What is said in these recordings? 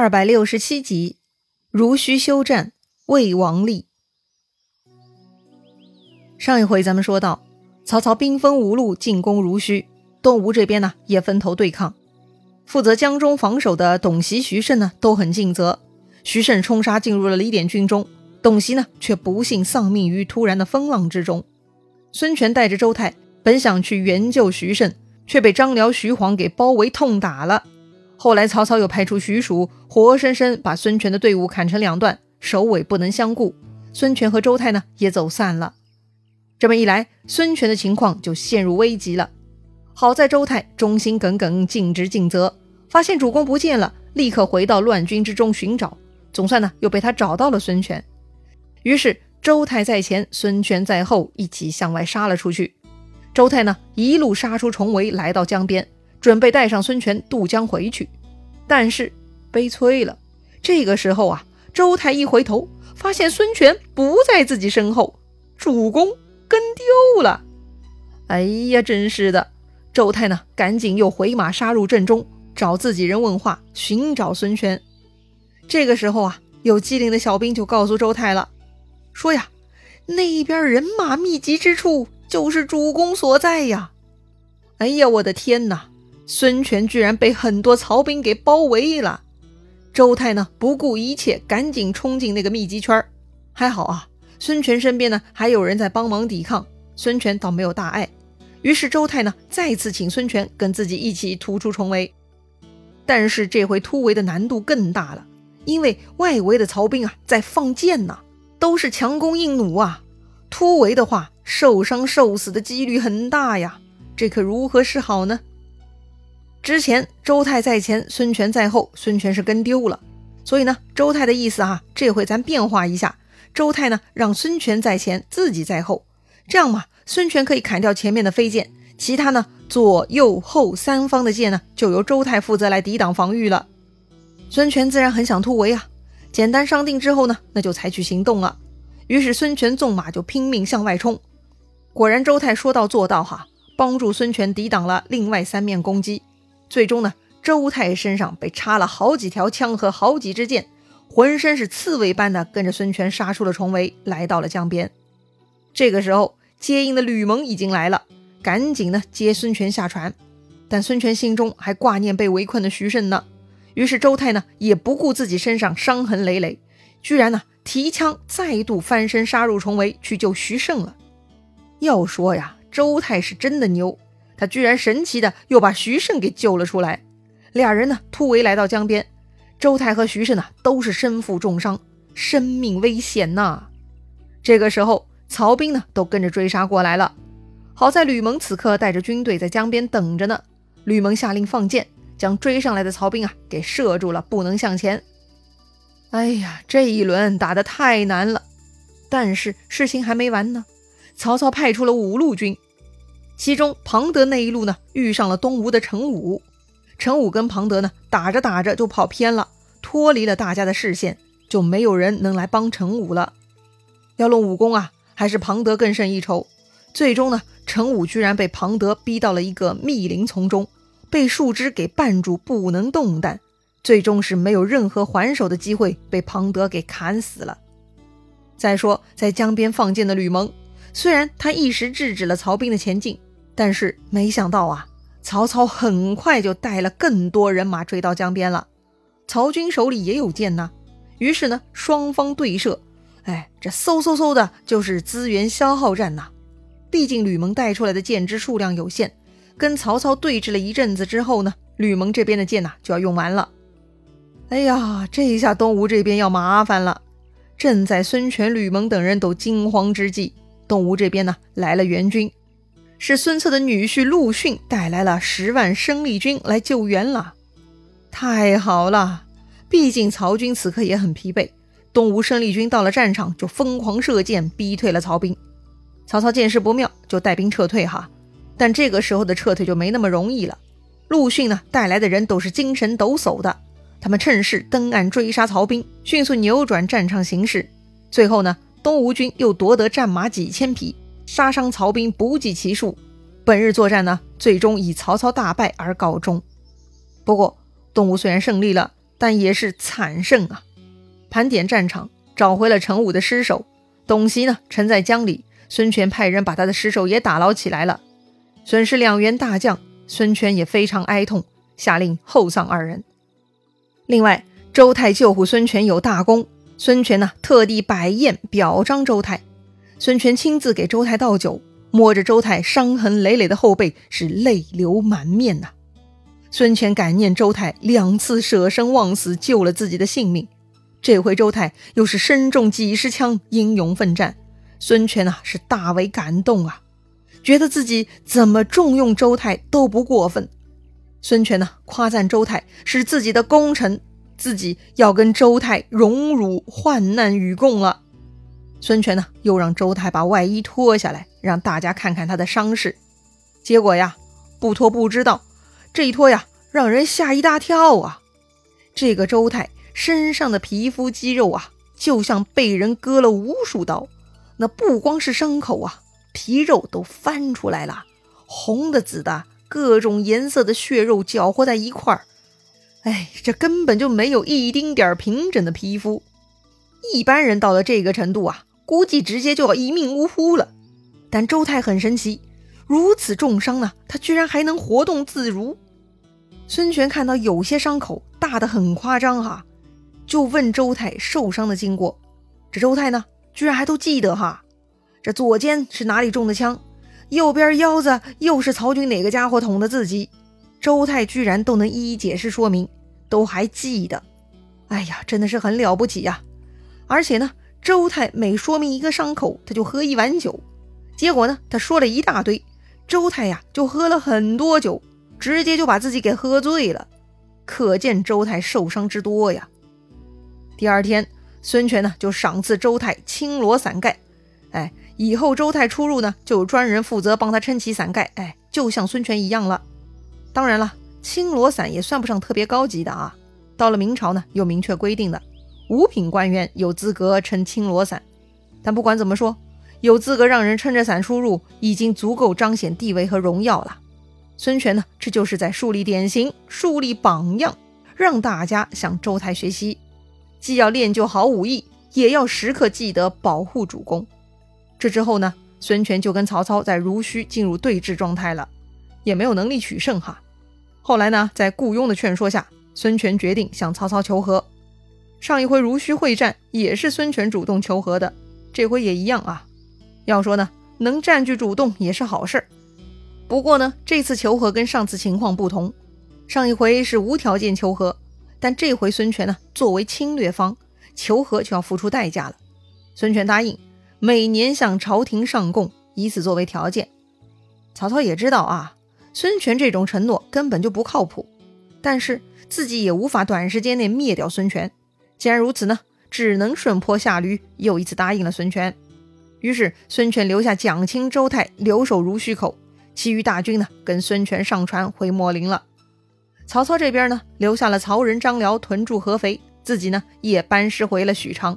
二百六十七集，如须休战，魏王立。上一回咱们说到，曹操兵分五路进攻如须，东吴这边呢也分头对抗。负责江中防守的董袭、徐盛呢都很尽责。徐盛冲杀进入了李典军中，董袭呢却不幸丧命于突然的风浪之中。孙权带着周泰本想去援救徐盛，却被张辽、徐晃给包围痛打了。后来曹操又派出徐庶，活生生把孙权的队伍砍成两段，首尾不能相顾。孙权和周泰呢也走散了。这么一来，孙权的情况就陷入危急了。好在周泰忠心耿耿，尽职尽责，发现主公不见了，立刻回到乱军之中寻找。总算呢又被他找到了孙权。于是周泰在前，孙权在后，一起向外杀了出去。周泰呢一路杀出重围，来到江边。准备带上孙权渡江回去，但是悲催了。这个时候啊，周泰一回头，发现孙权不在自己身后，主公跟丢了。哎呀，真是的！周泰呢，赶紧又回马杀入阵中，找自己人问话，寻找孙权。这个时候啊，有机灵的小兵就告诉周泰了，说呀，那边人马密集之处就是主公所在呀。哎呀，我的天哪！孙权居然被很多曹兵给包围了，周泰呢不顾一切，赶紧冲进那个密集圈还好啊，孙权身边呢还有人在帮忙抵抗，孙权倒没有大碍。于是周泰呢再次请孙权跟自己一起突出重围，但是这回突围的难度更大了，因为外围的曹兵啊在放箭呢，都是强弓硬弩啊，突围的话受伤受死的几率很大呀，这可如何是好呢？之前周泰在前，孙权在后，孙权是跟丢了，所以呢，周泰的意思啊，这回咱变化一下，周泰呢让孙权在前，自己在后，这样嘛，孙权可以砍掉前面的飞箭，其他呢左右后三方的箭呢就由周泰负责来抵挡防御了。孙权自然很想突围啊，简单商定之后呢，那就采取行动了。于是孙权纵马就拼命向外冲，果然周泰说到做到哈，帮助孙权抵挡了另外三面攻击。最终呢，周泰身上被插了好几条枪和好几支箭，浑身是刺猬般的，跟着孙权杀出了重围，来到了江边。这个时候，接应的吕蒙已经来了，赶紧呢接孙权下船。但孙权心中还挂念被围困的徐盛呢，于是周泰呢也不顾自己身上伤痕累累，居然呢提枪再度翻身杀入重围去救徐盛了。要说呀，周泰是真的牛。他居然神奇的又把徐盛给救了出来，俩人呢突围来到江边，周泰和徐盛呢都是身负重伤，生命危险呐。这个时候曹兵呢都跟着追杀过来了，好在吕蒙此刻带着军队在江边等着呢。吕蒙下令放箭，将追上来的曹兵啊给射住了，不能向前。哎呀，这一轮打得太难了，但是事情还没完呢，曹操派出了五路军。其中庞德那一路呢，遇上了东吴的陈武，陈武跟庞德呢打着打着就跑偏了，脱离了大家的视线，就没有人能来帮陈武了。要论武功啊，还是庞德更胜一筹。最终呢，陈武居然被庞德逼到了一个密林丛中，被树枝给绊住，不能动弹，最终是没有任何还手的机会，被庞德给砍死了。再说在江边放箭的吕蒙，虽然他一时制止了曹兵的前进。但是没想到啊，曹操很快就带了更多人马追到江边了。曹军手里也有箭呐，于是呢，双方对射。哎，这嗖嗖嗖的，就是资源消耗战呐。毕竟吕蒙带出来的箭支数量有限，跟曹操对峙了一阵子之后呢，吕蒙这边的箭呐就要用完了。哎呀，这一下东吴这边要麻烦了。正在孙权、吕蒙等人都惊慌之际，东吴这边呢来了援军。是孙策的女婿陆逊带来了十万生力军来救援了，太好了！毕竟曹军此刻也很疲惫，东吴生力军到了战场就疯狂射箭，逼退了曹兵。曹操见势不妙，就带兵撤退哈。但这个时候的撤退就没那么容易了。陆逊呢带来的人都是精神抖擞的，他们趁势登岸追杀曹兵，迅速扭转战场形势。最后呢，东吴军又夺得战马几千匹。杀伤曹兵不计其数，本日作战呢，最终以曹操大败而告终。不过，东吴虽然胜利了，但也是惨胜啊！盘点战场，找回了陈武的尸首，董袭呢沉在江里。孙权派人把他的尸首也打捞起来了，损失两员大将，孙权也非常哀痛，下令厚葬二人。另外，周泰救护孙权有大功，孙权呢特地摆宴表彰周泰。孙权亲自给周泰倒酒，摸着周泰伤痕累累的后背，是泪流满面呐。孙权感念周泰两次舍生忘死救了自己的性命，这回周泰又是身中几十枪，英勇奋战。孙权啊，是大为感动啊，觉得自己怎么重用周泰都不过分。孙权呢，夸赞周泰是自己的功臣，自己要跟周泰荣辱患难与共了。孙权呢，又让周泰把外衣脱下来，让大家看看他的伤势。结果呀，不脱不知道，这一脱呀，让人吓一大跳啊！这个周泰身上的皮肤肌肉啊，就像被人割了无数刀。那不光是伤口啊，皮肉都翻出来了，红的、紫的，各种颜色的血肉搅和在一块儿。哎，这根本就没有一丁点儿平整的皮肤。一般人到了这个程度啊，估计直接就要一命呜呼了。但周泰很神奇，如此重伤呢，他居然还能活动自如。孙权看到有些伤口大的很夸张哈，就问周泰受伤的经过。这周泰呢？居然还都记得哈，这左肩是哪里中的枪，右边腰子又是曹军哪个家伙捅的自己，周泰居然都能一一解释说明，都还记得。哎呀，真的是很了不起呀！而且呢，周泰每说明一个伤口，他就喝一碗酒。结果呢，他说了一大堆，周泰呀就喝了很多酒，直接就把自己给喝醉了，可见周泰受伤之多呀。第二天。孙权呢，就赏赐周泰青罗伞盖，哎，以后周泰出入呢，就有专人负责帮他撑起伞盖，哎，就像孙权一样了。当然了，青罗伞也算不上特别高级的啊。到了明朝呢，有明确规定的，五品官员有资格撑青罗伞。但不管怎么说，有资格让人撑着伞出入，已经足够彰显地位和荣耀了。孙权呢，这就是在树立典型，树立榜样，让大家向周泰学习。既要练就好武艺，也要时刻记得保护主公。这之后呢，孙权就跟曹操在濡须进入对峙状态了，也没有能力取胜哈。后来呢，在顾雍的劝说下，孙权决定向曹操求和。上一回濡须会战也是孙权主动求和的，这回也一样啊。要说呢，能占据主动也是好事儿。不过呢，这次求和跟上次情况不同，上一回是无条件求和。但这回孙权呢，作为侵略方，求和就要付出代价了。孙权答应每年向朝廷上贡，以此作为条件。曹操也知道啊，孙权这种承诺根本就不靠谱，但是自己也无法短时间内灭掉孙权。既然如此呢，只能顺坡下驴，又一次答应了孙权。于是孙权留下蒋钦、周泰留守濡须口，其余大军呢，跟孙权上船回秣陵了。曹操这边呢，留下了曹仁、张辽屯驻合肥，自己呢也班师回了许昌。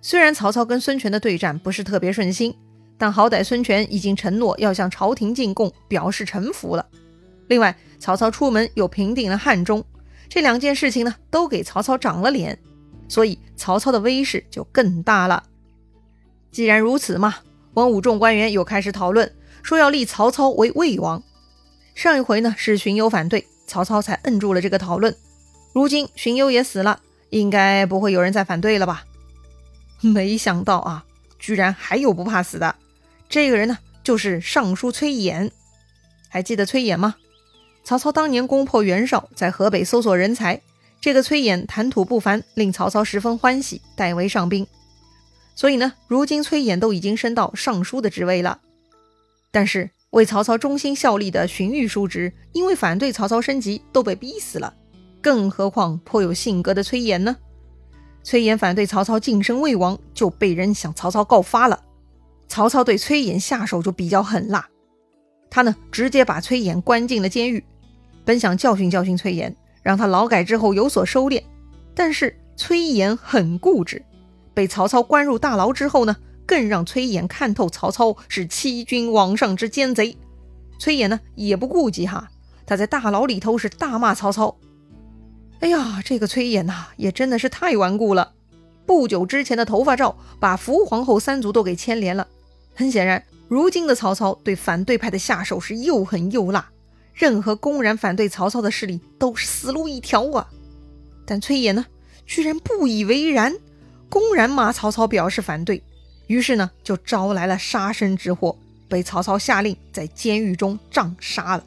虽然曹操跟孙权的对战不是特别顺心，但好歹孙权已经承诺要向朝廷进贡，表示臣服了。另外，曹操出门又平定了汉中，这两件事情呢，都给曹操长了脸，所以曹操的威势就更大了。既然如此嘛，文武众官员又开始讨论，说要立曹操为魏王。上一回呢是荀攸反对。曹操才摁住了这个讨论。如今荀攸也死了，应该不会有人再反对了吧？没想到啊，居然还有不怕死的。这个人呢，就是尚书崔琰。还记得崔琰吗？曹操当年攻破袁绍，在河北搜索人才，这个崔琰谈吐不凡，令曹操十分欢喜，代为上宾。所以呢，如今崔琰都已经升到尚书的职位了。但是。为曹操忠心效力的荀彧叔侄，因为反对曹操升级，都被逼死了。更何况颇有性格的崔琰呢？崔琰反对曹操晋升魏王，就被人向曹操告发了。曹操对崔琰下手就比较狠辣，他呢直接把崔琰关进了监狱。本想教训教训崔琰，让他劳改之后有所收敛，但是崔琰很固执，被曹操关入大牢之后呢？更让崔琰看透曹操是欺君罔上之奸贼，崔琰呢也不顾及哈，他在大牢里头是大骂曹操。哎呀，这个崔琰呐，也真的是太顽固了。不久之前的头发照，把伏皇后三族都给牵连了。很显然，如今的曹操对反对派的下手是又狠又辣，任何公然反对曹操的势力都是死路一条啊。但崔琰呢，居然不以为然，公然骂曹操表示反对，于是呢，就招来了杀身之祸，被曹操下令在监狱中杖杀了。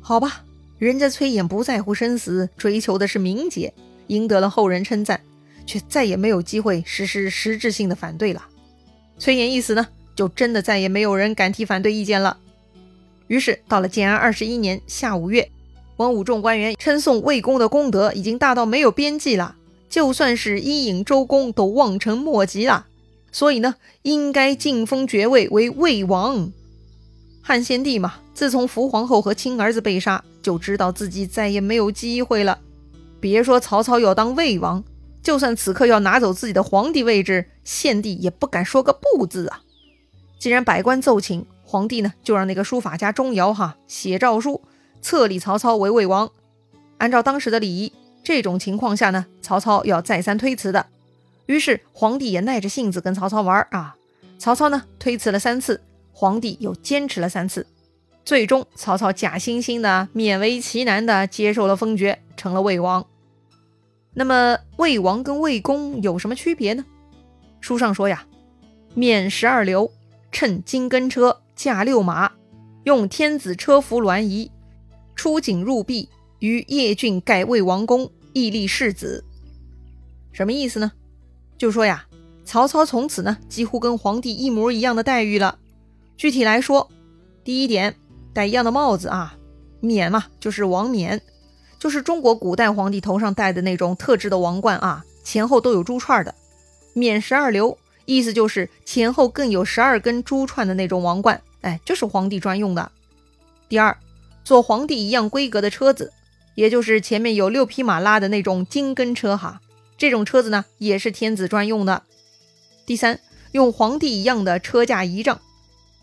好吧。人家崔琰不在乎生死，追求的是名节，赢得了后人称赞，却再也没有机会实施实质性的反对了。崔琰一死呢，就真的再也没有人敢提反对意见了。于是到了建安二十一年夏五月，文武众官员称颂魏公的功德已经大到没有边际了，就算是伊尹、周公都望尘莫及了，所以呢，应该晋封爵位为魏王。汉献帝嘛，自从伏皇后和亲儿子被杀。就知道自己再也没有机会了。别说曹操要当魏王，就算此刻要拿走自己的皇帝位置，献帝也不敢说个不字啊。既然百官奏请，皇帝呢就让那个书法家钟繇哈写诏书，册立曹操为魏王。按照当时的礼仪，这种情况下呢，曹操要再三推辞的。于是皇帝也耐着性子跟曹操玩啊。曹操呢推辞了三次，皇帝又坚持了三次。最终，曹操假惺惺的、勉为其难的接受了封爵，成了魏王。那么，魏王跟魏公有什么区别呢？书上说呀，免十二流，乘金根车，驾六马，用天子车服銮仪，出井入壁，于邺郡改魏王宫，屹立世子。什么意思呢？就说呀，曹操从此呢，几乎跟皇帝一模一样的待遇了。具体来说，第一点。戴一样的帽子啊，冕嘛，就是王冕，就是中国古代皇帝头上戴的那种特制的王冠啊，前后都有珠串的。冕十二流，意思就是前后更有十二根珠串的那种王冠，哎，就是皇帝专用的。第二，坐皇帝一样规格的车子，也就是前面有六匹马拉的那种金根车哈，这种车子呢也是天子专用的。第三，用皇帝一样的车驾仪仗。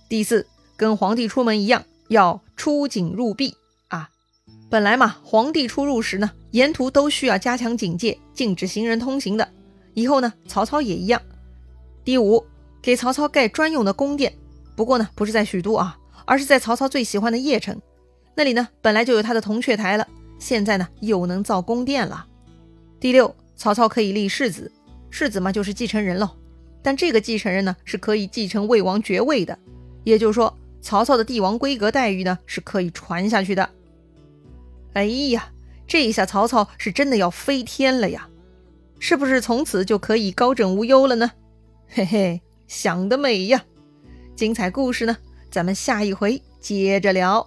第四，跟皇帝出门一样。要出警入壁啊！本来嘛，皇帝出入时呢，沿途都需要加强警戒，禁止行人通行的。以后呢，曹操也一样。第五，给曹操盖专用的宫殿，不过呢，不是在许都啊，而是在曹操最喜欢的邺城。那里呢，本来就有他的铜雀台了，现在呢，又能造宫殿了。第六，曹操可以立世子，世子嘛，就是继承人喽。但这个继承人呢，是可以继承魏王爵位的，也就是说。曹操的帝王规格待遇呢，是可以传下去的。哎呀，这一下曹操是真的要飞天了呀！是不是从此就可以高枕无忧了呢？嘿嘿，想得美呀！精彩故事呢，咱们下一回接着聊。